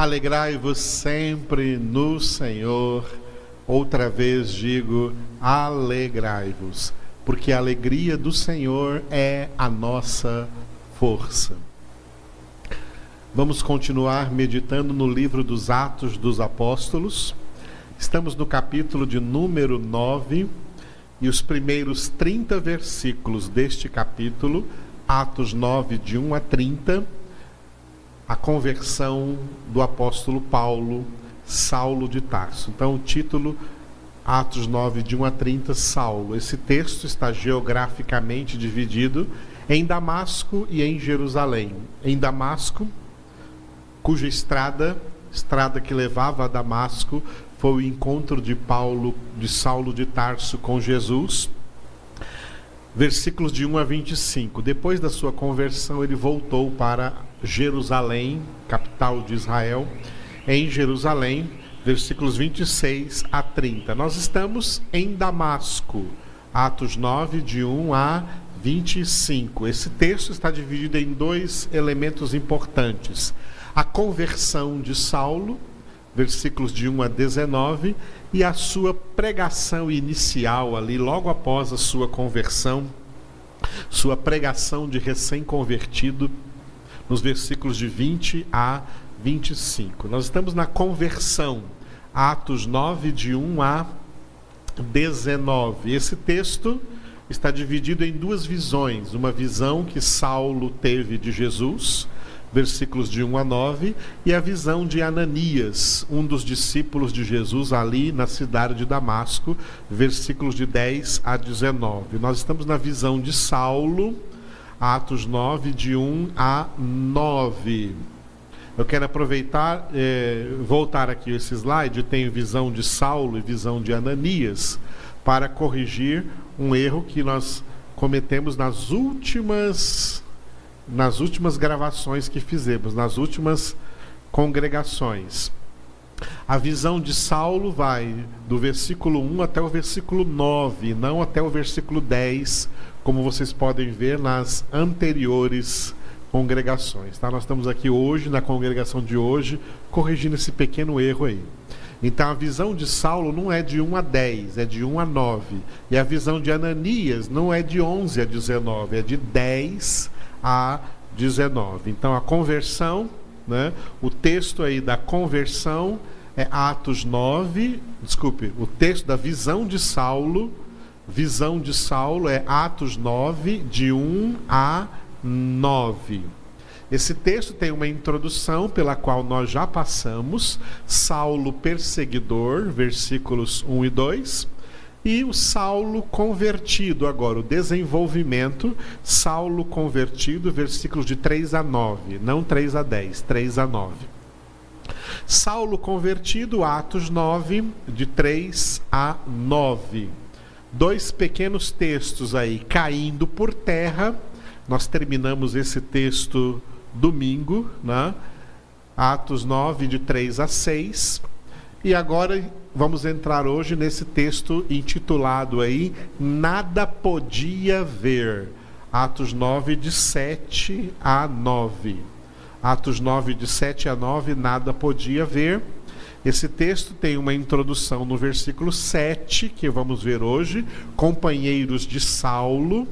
Alegrai-vos sempre no Senhor. Outra vez digo: alegrai-vos, porque a alegria do Senhor é a nossa força. Vamos continuar meditando no livro dos Atos dos Apóstolos. Estamos no capítulo de número 9 e os primeiros 30 versículos deste capítulo, Atos 9, de 1 a 30 a conversão do apóstolo Paulo, Saulo de Tarso. Então, o título, Atos 9, de 1 a 30, Saulo. Esse texto está geograficamente dividido em Damasco e em Jerusalém. Em Damasco, cuja estrada, estrada que levava a Damasco, foi o encontro de Paulo, de Saulo de Tarso com Jesus versículos de 1 a 25. Depois da sua conversão, ele voltou para Jerusalém, capital de Israel. Em Jerusalém, versículos 26 a 30. Nós estamos em Damasco, Atos 9, de 1 a 25. Esse texto está dividido em dois elementos importantes: a conversão de Saulo, versículos de 1 a 19, e a sua pregação inicial ali, logo após a sua conversão, sua pregação de recém-convertido, nos versículos de 20 a 25. Nós estamos na conversão, Atos 9, de 1 a 19. Esse texto está dividido em duas visões: uma visão que Saulo teve de Jesus versículos de 1 a 9, e a visão de Ananias, um dos discípulos de Jesus ali na cidade de Damasco, versículos de 10 a 19. Nós estamos na visão de Saulo, Atos 9, de 1 a 9. Eu quero aproveitar, eh, voltar aqui esse slide, tem visão de Saulo e visão de Ananias, para corrigir um erro que nós cometemos nas últimas nas últimas gravações que fizemos, nas últimas congregações. A visão de Saulo vai do versículo 1 até o versículo 9, não até o versículo 10, como vocês podem ver nas anteriores congregações. Tá? Nós estamos aqui hoje, na congregação de hoje, corrigindo esse pequeno erro aí. Então a visão de Saulo não é de 1 a 10, é de 1 a 9. E a visão de Ananias não é de 11 a 19, é de 10 a 19. Então a conversão, né, o texto aí da conversão é Atos 9, desculpe, o texto da visão de Saulo, visão de Saulo é Atos 9, de 1 a 9. Esse texto tem uma introdução pela qual nós já passamos, Saulo perseguidor, versículos 1 e 2 e o Saulo convertido, agora, o desenvolvimento, Saulo convertido, versículos de 3 a 9, não 3 a 10, 3 a 9. Saulo convertido, Atos 9, de 3 a 9. Dois pequenos textos aí caindo por terra. Nós terminamos esse texto domingo, né? Atos 9, de 3 a 6. E agora vamos entrar hoje nesse texto intitulado aí Nada podia ver. Atos 9 de 7 a 9. Atos 9 de 7 a 9, nada podia ver. Esse texto tem uma introdução no versículo 7, que vamos ver hoje, companheiros de Saulo,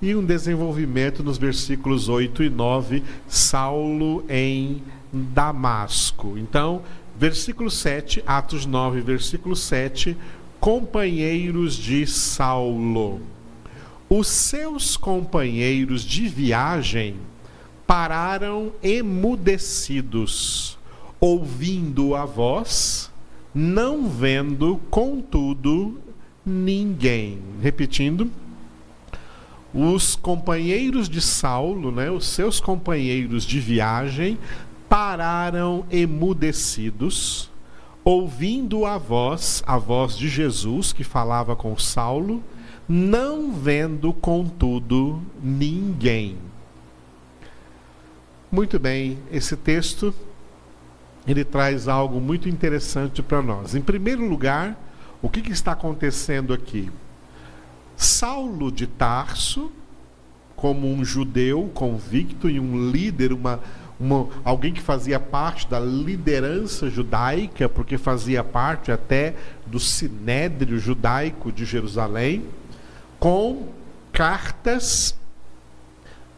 e um desenvolvimento nos versículos 8 e 9, Saulo em Damasco. Então, Versículo 7, Atos 9, versículo 7, companheiros de Saulo. Os seus companheiros de viagem pararam emudecidos, ouvindo a voz, não vendo, contudo, ninguém. Repetindo, os companheiros de Saulo, né, os seus companheiros de viagem, pararam emudecidos, ouvindo a voz, a voz de Jesus que falava com Saulo, não vendo, contudo, ninguém. Muito bem, esse texto ele traz algo muito interessante para nós. Em primeiro lugar, o que, que está acontecendo aqui? Saulo de Tarso, como um judeu convicto e um líder, uma, uma, alguém que fazia parte da liderança judaica, porque fazia parte até do sinédrio judaico de Jerusalém, com cartas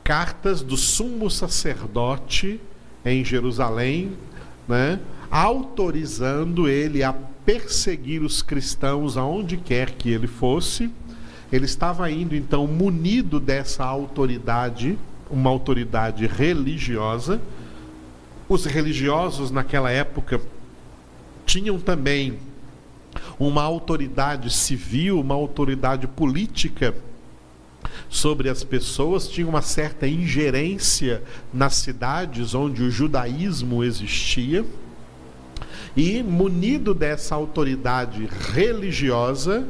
cartas do sumo sacerdote em Jerusalém, né, autorizando ele a perseguir os cristãos aonde quer que ele fosse. Ele estava indo então munido dessa autoridade uma autoridade religiosa. Os religiosos naquela época tinham também uma autoridade civil, uma autoridade política sobre as pessoas, tinha uma certa ingerência nas cidades onde o judaísmo existia. E munido dessa autoridade religiosa,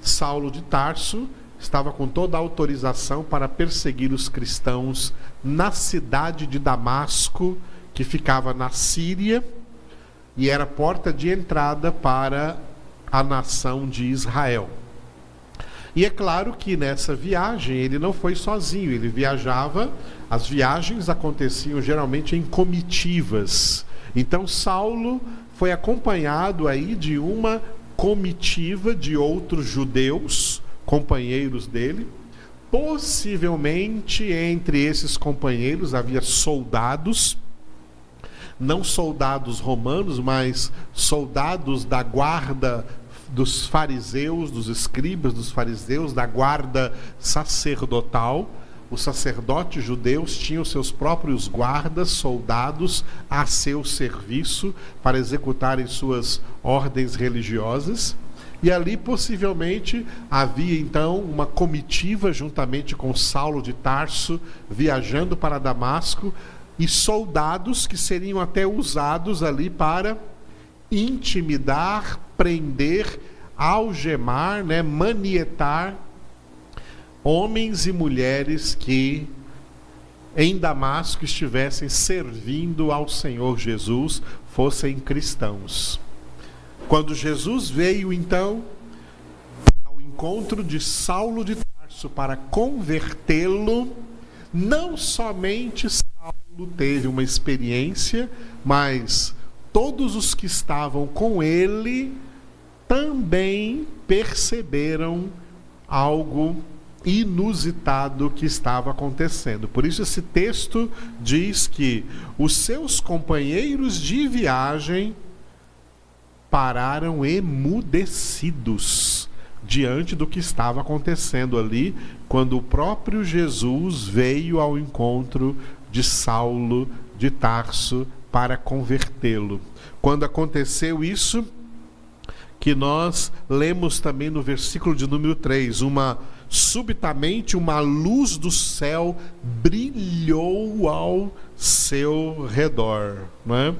Saulo de Tarso estava com toda a autorização para perseguir os cristãos na cidade de Damasco, que ficava na Síria e era porta de entrada para a nação de Israel. E é claro que nessa viagem ele não foi sozinho, ele viajava, as viagens aconteciam geralmente em comitivas. Então Saulo foi acompanhado aí de uma comitiva de outros judeus companheiros dele. Possivelmente entre esses companheiros havia soldados, não soldados romanos, mas soldados da guarda dos fariseus, dos escribas dos fariseus, da guarda sacerdotal. Os sacerdotes judeus tinham seus próprios guardas, soldados a seu serviço para executarem suas ordens religiosas. E ali possivelmente havia então uma comitiva juntamente com Saulo de Tarso viajando para Damasco e soldados que seriam até usados ali para intimidar, prender, algemar, né, manietar homens e mulheres que em Damasco estivessem servindo ao Senhor Jesus, fossem cristãos. Quando Jesus veio então ao encontro de Saulo de Tarso para convertê-lo, não somente Saulo teve uma experiência, mas todos os que estavam com ele também perceberam algo inusitado que estava acontecendo. Por isso, esse texto diz que os seus companheiros de viagem pararam emudecidos diante do que estava acontecendo ali, quando o próprio Jesus veio ao encontro de Saulo de Tarso para convertê-lo. Quando aconteceu isso, que nós lemos também no versículo de número 3, uma subitamente uma luz do céu brilhou ao seu redor, não é?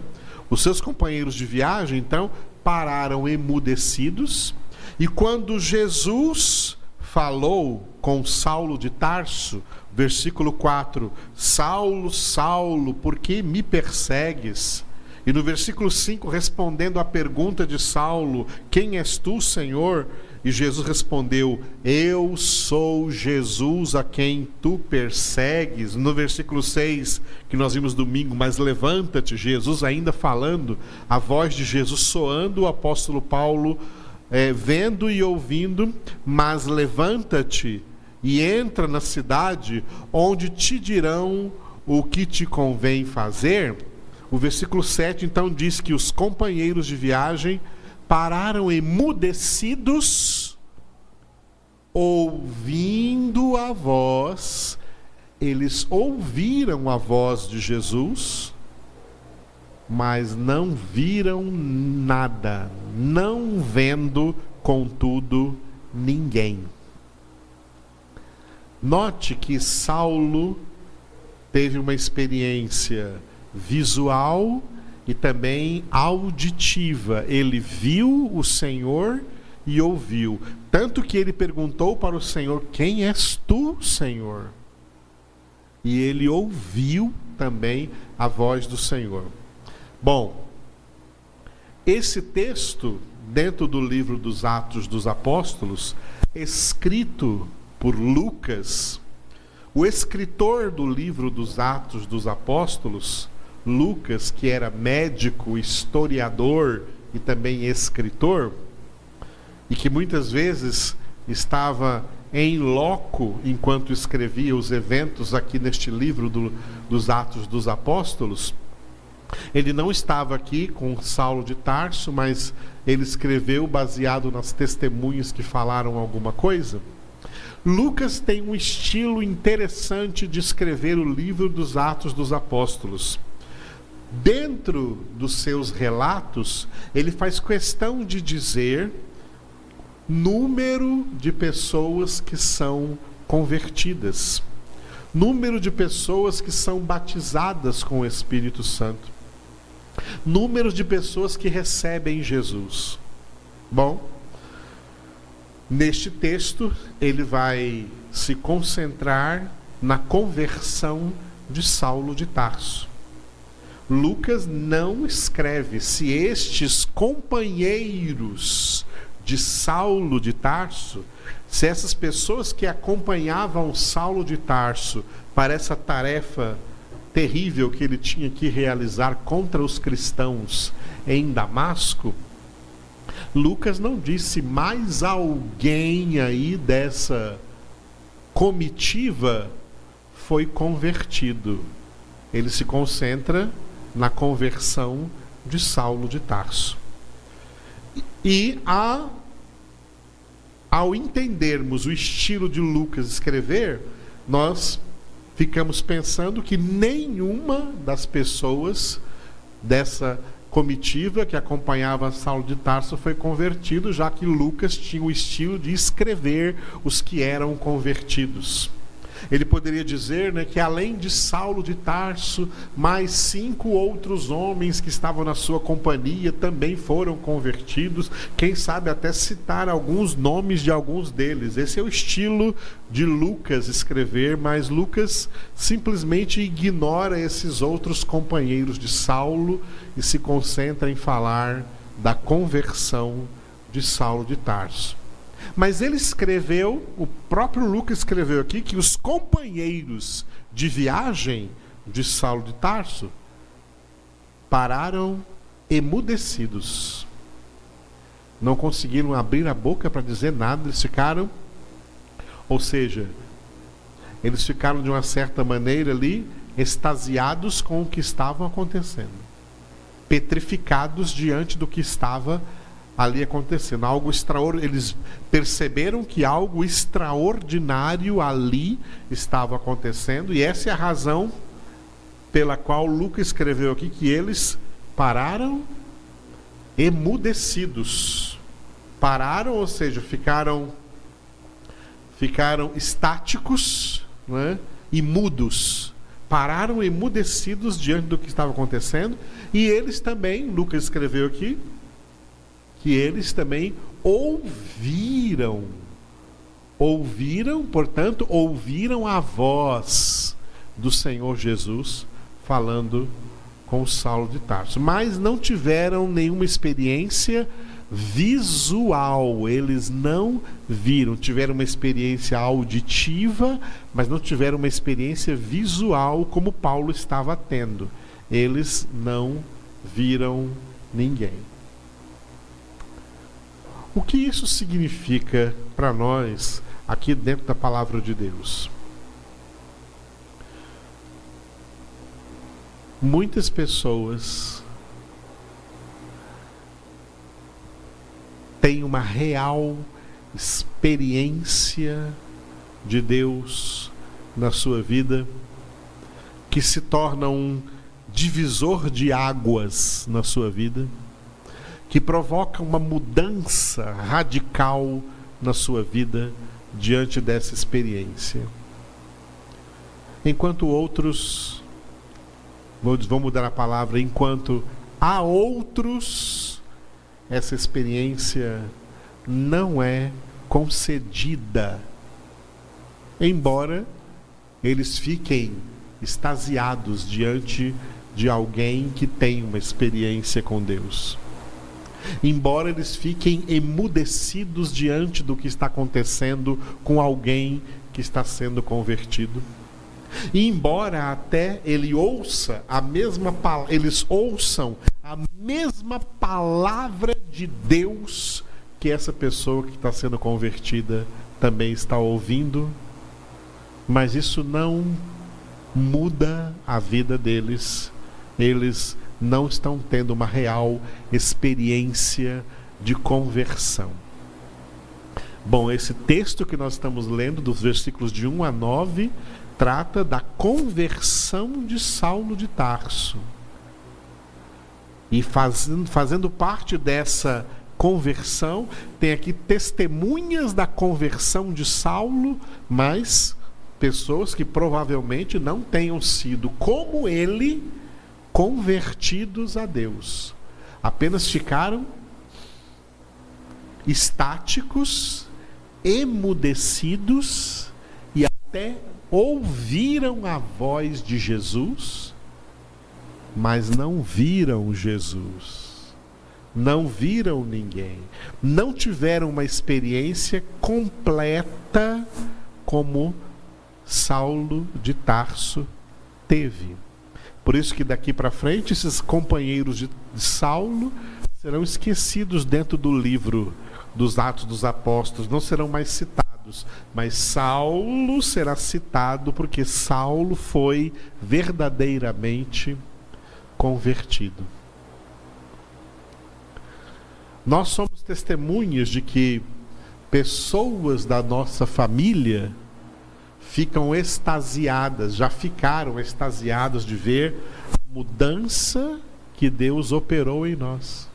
Os seus companheiros de viagem, então, pararam emudecidos, e quando Jesus falou com Saulo de Tarso, versículo 4: Saulo, Saulo, por que me persegues? E no versículo 5, respondendo à pergunta de Saulo: Quem és tu, Senhor? E Jesus respondeu: Eu sou Jesus a quem tu persegues. No versículo 6, que nós vimos domingo, mas levanta-te, Jesus ainda falando, a voz de Jesus soando, o apóstolo Paulo é, vendo e ouvindo, mas levanta-te e entra na cidade, onde te dirão o que te convém fazer. O versículo 7 então diz que os companheiros de viagem pararam emudecidos, ouvindo a voz, eles ouviram a voz de Jesus, mas não viram nada, não vendo, contudo, ninguém. Note que Saulo teve uma experiência visual e também auditiva. Ele viu o Senhor e ouviu. Tanto que ele perguntou para o Senhor: Quem és tu, Senhor? E ele ouviu também a voz do Senhor. Bom, esse texto, dentro do livro dos Atos dos Apóstolos, escrito por Lucas, o escritor do livro dos Atos dos Apóstolos, Lucas, que era médico, historiador e também escritor, e que muitas vezes estava em loco enquanto escrevia os eventos aqui neste livro do, dos Atos dos Apóstolos. Ele não estava aqui com Saulo de Tarso, mas ele escreveu baseado nas testemunhas que falaram alguma coisa. Lucas tem um estilo interessante de escrever o livro dos Atos dos Apóstolos. Dentro dos seus relatos, ele faz questão de dizer número de pessoas que são convertidas, número de pessoas que são batizadas com o Espírito Santo, número de pessoas que recebem Jesus. Bom, neste texto ele vai se concentrar na conversão de Saulo de Tarso. Lucas não escreve se estes companheiros de Saulo de Tarso, se essas pessoas que acompanhavam Saulo de Tarso para essa tarefa terrível que ele tinha que realizar contra os cristãos em Damasco, Lucas não disse mais alguém aí dessa comitiva foi convertido. Ele se concentra na conversão de Saulo de Tarso. E a, ao entendermos o estilo de Lucas escrever, nós ficamos pensando que nenhuma das pessoas dessa comitiva que acompanhava Saulo de Tarso foi convertido, já que Lucas tinha o estilo de escrever os que eram convertidos. Ele poderia dizer né, que além de Saulo de Tarso, mais cinco outros homens que estavam na sua companhia também foram convertidos. Quem sabe até citar alguns nomes de alguns deles. Esse é o estilo de Lucas escrever, mas Lucas simplesmente ignora esses outros companheiros de Saulo e se concentra em falar da conversão de Saulo de Tarso. Mas ele escreveu, o próprio Lucas escreveu aqui, que os companheiros de viagem de Saulo de Tarso pararam emudecidos. Não conseguiram abrir a boca para dizer nada, eles ficaram, ou seja, eles ficaram de uma certa maneira ali extasiados com o que estava acontecendo, petrificados diante do que estava acontecendo ali acontecendo, algo extraordinário. Eles perceberam que algo extraordinário ali estava acontecendo, e essa é a razão pela qual Lucas escreveu aqui que eles pararam emudecidos. Pararam, ou seja, ficaram ficaram estáticos, né? e mudos. Pararam emudecidos diante do que estava acontecendo, e eles também, Lucas escreveu aqui, que eles também ouviram. Ouviram, portanto, ouviram a voz do Senhor Jesus falando com Saulo de Tarso, mas não tiveram nenhuma experiência visual, eles não viram, tiveram uma experiência auditiva, mas não tiveram uma experiência visual como Paulo estava tendo. Eles não viram ninguém. O que isso significa para nós aqui dentro da palavra de Deus? Muitas pessoas têm uma real experiência de Deus na sua vida que se torna um divisor de águas na sua vida que provoca uma mudança radical na sua vida diante dessa experiência. Enquanto outros, vou mudar a palavra, enquanto há outros, essa experiência não é concedida, embora eles fiquem extasiados diante de alguém que tem uma experiência com Deus embora eles fiquem emudecidos diante do que está acontecendo com alguém que está sendo convertido. E embora até ele ouça a mesma eles ouçam a mesma palavra de Deus que essa pessoa que está sendo convertida também está ouvindo, mas isso não muda a vida deles. Eles não estão tendo uma real experiência de conversão. Bom, esse texto que nós estamos lendo, dos versículos de 1 a 9, trata da conversão de Saulo de Tarso. E fazendo, fazendo parte dessa conversão, tem aqui testemunhas da conversão de Saulo, mas pessoas que provavelmente não tenham sido, como ele, convertidos a Deus. Apenas ficaram estáticos, emudecidos e até ouviram a voz de Jesus, mas não viram Jesus, não viram ninguém, não tiveram uma experiência completa como Saulo de Tarso teve. Por isso que daqui para frente esses companheiros de Saulo serão esquecidos dentro do livro dos Atos dos Apóstolos, não serão mais citados mas Saulo será citado porque Saulo foi verdadeiramente convertido. Nós somos testemunhas de que pessoas da nossa família ficam extasiadas, já ficaram extasiadas de ver a mudança que Deus operou em nós.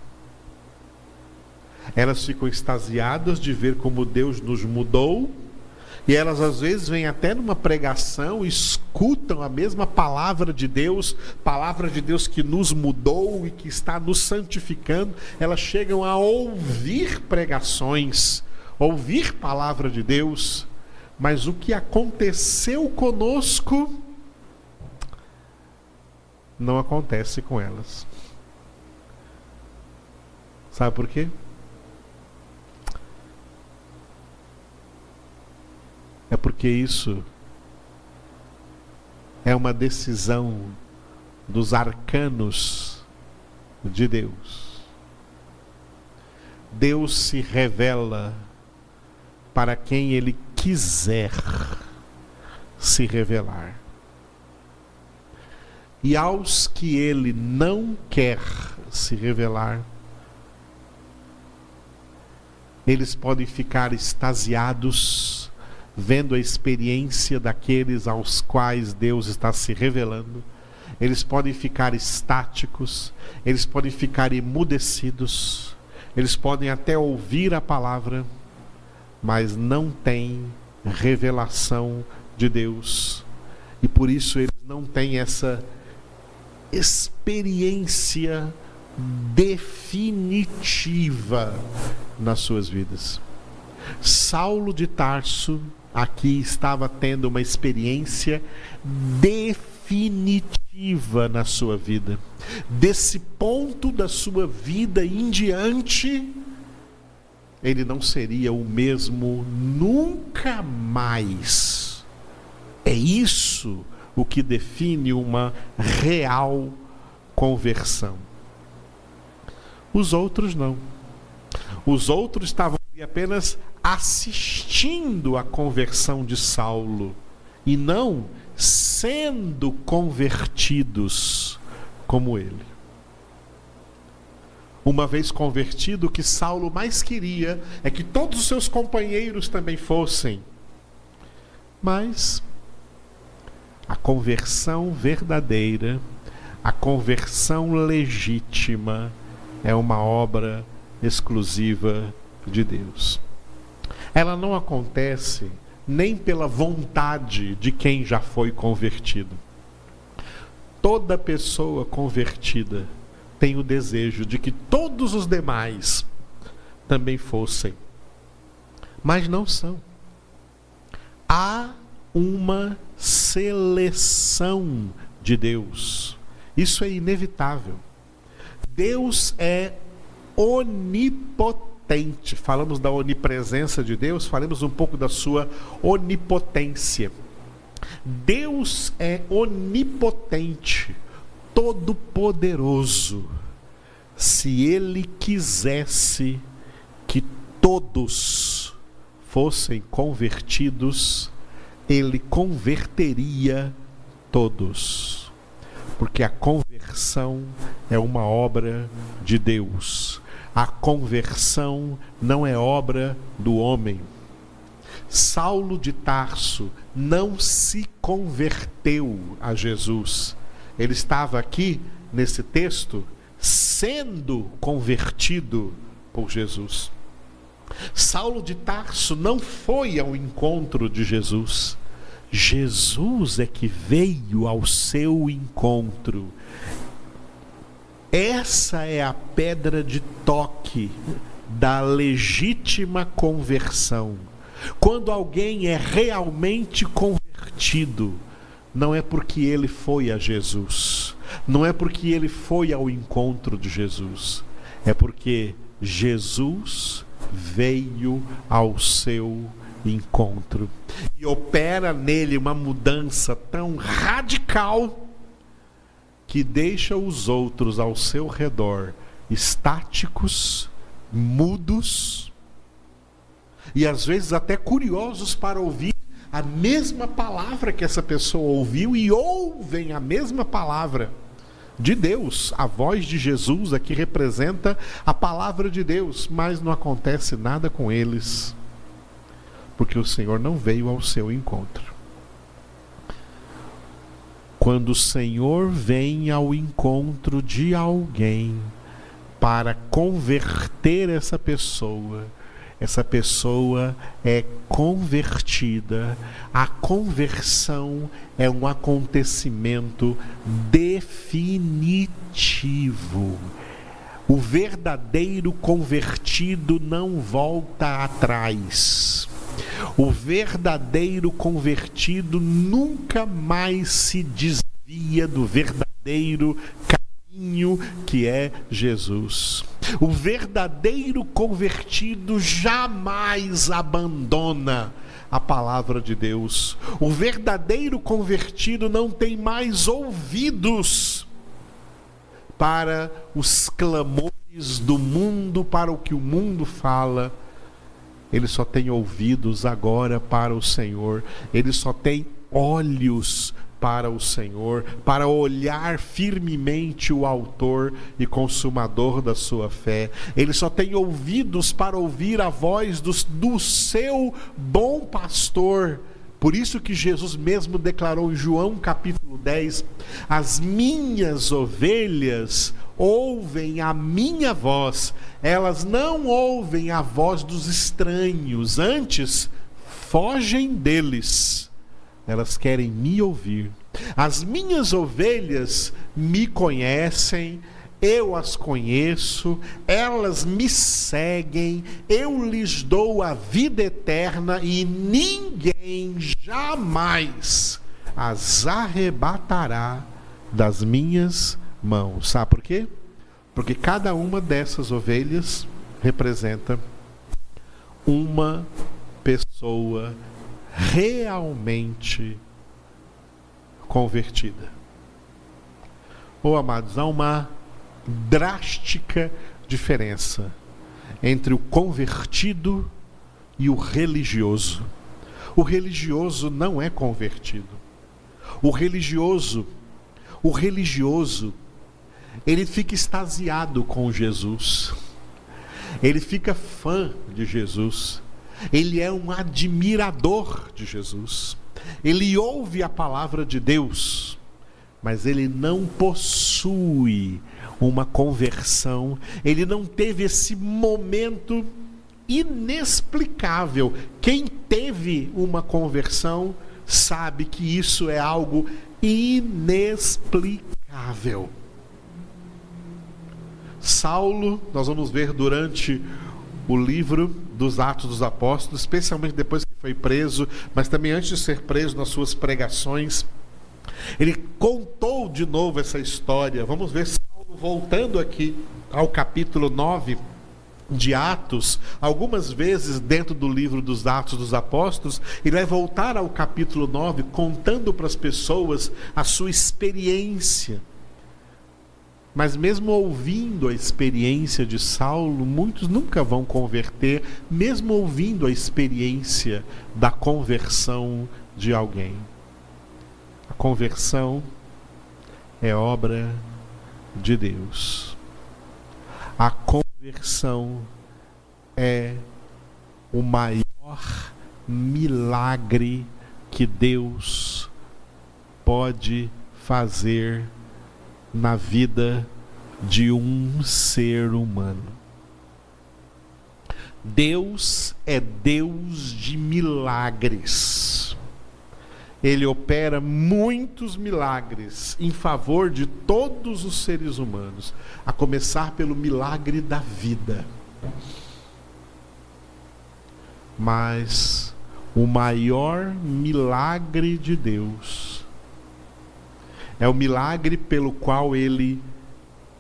Elas ficam extasiadas de ver como Deus nos mudou. E elas às vezes vêm até numa pregação, escutam a mesma palavra de Deus, palavra de Deus que nos mudou e que está nos santificando. Elas chegam a ouvir pregações, ouvir palavra de Deus, mas o que aconteceu conosco não acontece com elas. Sabe por quê? É porque isso é uma decisão dos arcanos de Deus. Deus se revela para quem Ele quiser se revelar. E aos que Ele não quer se revelar, eles podem ficar extasiados vendo a experiência daqueles aos quais Deus está se revelando. Eles podem ficar estáticos, eles podem ficar emudecidos, eles podem até ouvir a palavra, mas não têm revelação de Deus. E por isso eles não têm essa experiência definitiva nas suas vidas. Saulo de Tarso aqui estava tendo uma experiência definitiva na sua vida. Desse ponto da sua vida em diante, ele não seria o mesmo nunca mais. É isso o que define uma real conversão. Os outros não. Os outros estavam apenas assistindo à conversão de Saulo e não sendo convertidos como ele. Uma vez convertido, o que Saulo mais queria é que todos os seus companheiros também fossem. Mas a conversão verdadeira, a conversão legítima, é uma obra exclusiva de Deus ela não acontece nem pela vontade de quem já foi convertido. Toda pessoa convertida tem o desejo de que todos os demais também fossem, mas não são. Há uma seleção de Deus. Isso é inevitável. Deus é onipotente falamos da onipresença de Deus, falemos um pouco da sua onipotência. Deus é onipotente, todo-poderoso. Se ele quisesse que todos fossem convertidos, ele converteria todos. Porque a conversão é uma obra de Deus. A conversão não é obra do homem. Saulo de Tarso não se converteu a Jesus. Ele estava aqui nesse texto sendo convertido por Jesus. Saulo de Tarso não foi ao encontro de Jesus. Jesus é que veio ao seu encontro. Essa é a pedra de toque da legítima conversão. Quando alguém é realmente convertido, não é porque ele foi a Jesus, não é porque ele foi ao encontro de Jesus, é porque Jesus veio ao seu encontro. E opera nele uma mudança tão radical que deixa os outros ao seu redor estáticos, mudos e às vezes até curiosos para ouvir a mesma palavra que essa pessoa ouviu e ouvem a mesma palavra de Deus. A voz de Jesus aqui representa a palavra de Deus, mas não acontece nada com eles, porque o Senhor não veio ao seu encontro. Quando o Senhor vem ao encontro de alguém para converter essa pessoa, essa pessoa é convertida. A conversão é um acontecimento definitivo. O verdadeiro convertido não volta atrás. O verdadeiro convertido nunca mais se desvia do verdadeiro caminho que é Jesus. O verdadeiro convertido jamais abandona a palavra de Deus. O verdadeiro convertido não tem mais ouvidos para os clamores do mundo, para o que o mundo fala. Ele só tem ouvidos agora para o Senhor. Ele só tem olhos para o Senhor, para olhar firmemente o Autor e Consumador da sua fé. Ele só tem ouvidos para ouvir a voz do, do seu bom pastor. Por isso que Jesus mesmo declarou em João capítulo 10: As minhas ovelhas ouvem a minha voz, elas não ouvem a voz dos estranhos, antes fogem deles elas querem me ouvir. As minhas ovelhas me conhecem, eu as conheço, elas me seguem, eu lhes dou a vida eterna e ninguém jamais as arrebatará das minhas mãos. Sabe por quê? Porque cada uma dessas ovelhas representa uma pessoa realmente convertida. Ou oh, amados, há uma drástica diferença entre o convertido e o religioso. O religioso não é convertido. O religioso, o religioso, ele fica extasiado com Jesus. Ele fica fã de Jesus ele é um admirador de Jesus. Ele ouve a palavra de Deus, mas ele não possui uma conversão, ele não teve esse momento inexplicável. Quem teve uma conversão sabe que isso é algo inexplicável. Saulo, nós vamos ver durante o livro dos Atos dos Apóstolos, especialmente depois que foi preso, mas também antes de ser preso nas suas pregações. Ele contou de novo essa história. Vamos ver Saulo voltando aqui ao capítulo 9 de Atos, algumas vezes dentro do livro dos Atos dos Apóstolos, ele vai voltar ao capítulo 9 contando para as pessoas a sua experiência. Mas mesmo ouvindo a experiência de Saulo, muitos nunca vão converter, mesmo ouvindo a experiência da conversão de alguém. A conversão é obra de Deus. A conversão é o maior milagre que Deus pode fazer na vida de um ser humano. Deus é Deus de milagres. Ele opera muitos milagres em favor de todos os seres humanos, a começar pelo milagre da vida. Mas o maior milagre de Deus é o milagre pelo qual ele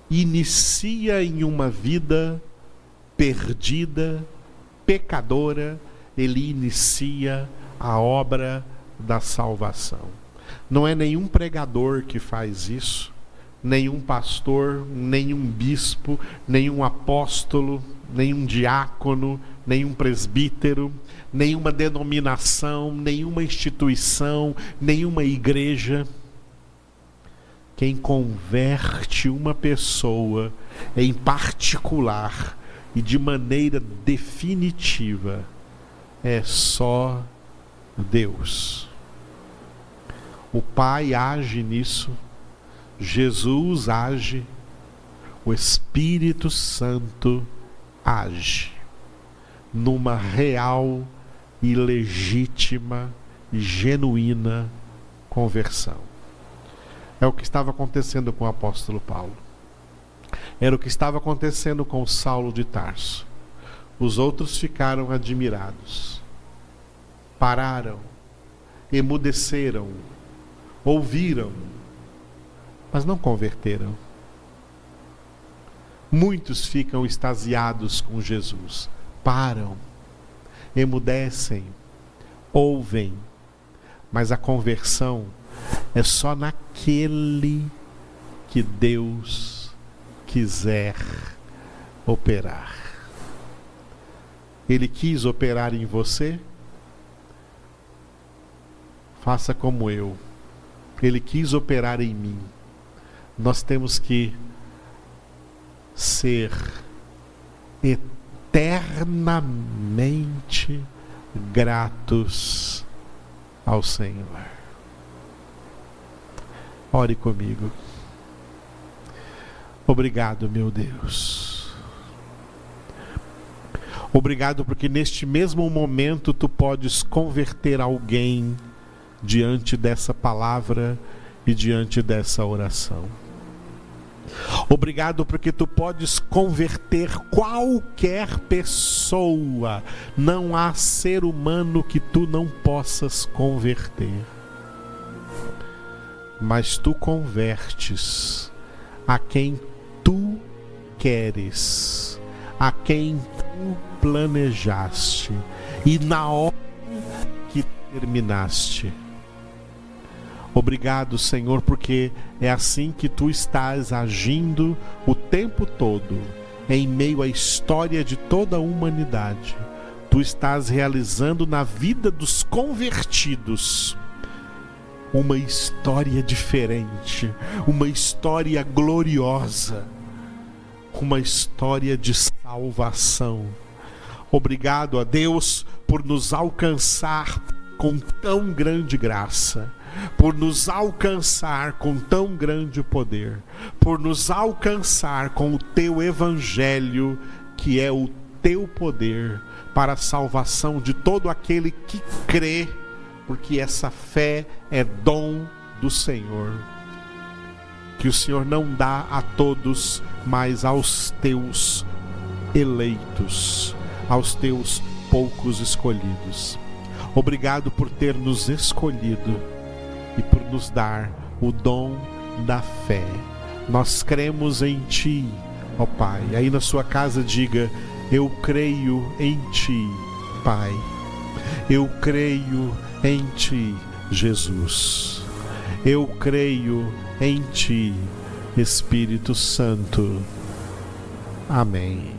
inicia em uma vida perdida, pecadora, ele inicia a obra da salvação. Não é nenhum pregador que faz isso, nenhum pastor, nenhum bispo, nenhum apóstolo, nenhum diácono, nenhum presbítero, nenhuma denominação, nenhuma instituição, nenhuma igreja. Quem converte uma pessoa em particular e de maneira definitiva é só Deus. O Pai age nisso, Jesus age, o Espírito Santo age numa real e legítima e genuína conversão. É o que estava acontecendo com o apóstolo Paulo. Era o que estava acontecendo com Saulo de Tarso. Os outros ficaram admirados. Pararam, emudeceram, ouviram, mas não converteram. Muitos ficam extasiados com Jesus, param, emudecem, ouvem, mas a conversão é só naquele que Deus quiser operar. Ele quis operar em você? Faça como eu. Ele quis operar em mim. Nós temos que ser eternamente gratos ao Senhor. Ore comigo. Obrigado, meu Deus. Obrigado porque neste mesmo momento tu podes converter alguém diante dessa palavra e diante dessa oração. Obrigado porque tu podes converter qualquer pessoa. Não há ser humano que tu não possas converter mas tu convertes a quem tu queres, a quem tu planejaste e na hora que terminaste. Obrigado, Senhor, porque é assim que tu estás agindo o tempo todo, em meio à história de toda a humanidade. Tu estás realizando na vida dos convertidos uma história diferente, uma história gloriosa, uma história de salvação. Obrigado a Deus por nos alcançar com tão grande graça, por nos alcançar com tão grande poder, por nos alcançar com o teu evangelho, que é o teu poder para a salvação de todo aquele que crê porque essa fé é dom do Senhor, que o Senhor não dá a todos, mas aos teus eleitos, aos teus poucos escolhidos. Obrigado por ter nos escolhido e por nos dar o dom da fé. Nós cremos em Ti, ó Pai. Aí na sua casa diga: Eu creio em Ti, Pai. Eu creio em Ti, Jesus. Eu creio em Ti, Espírito Santo. Amém.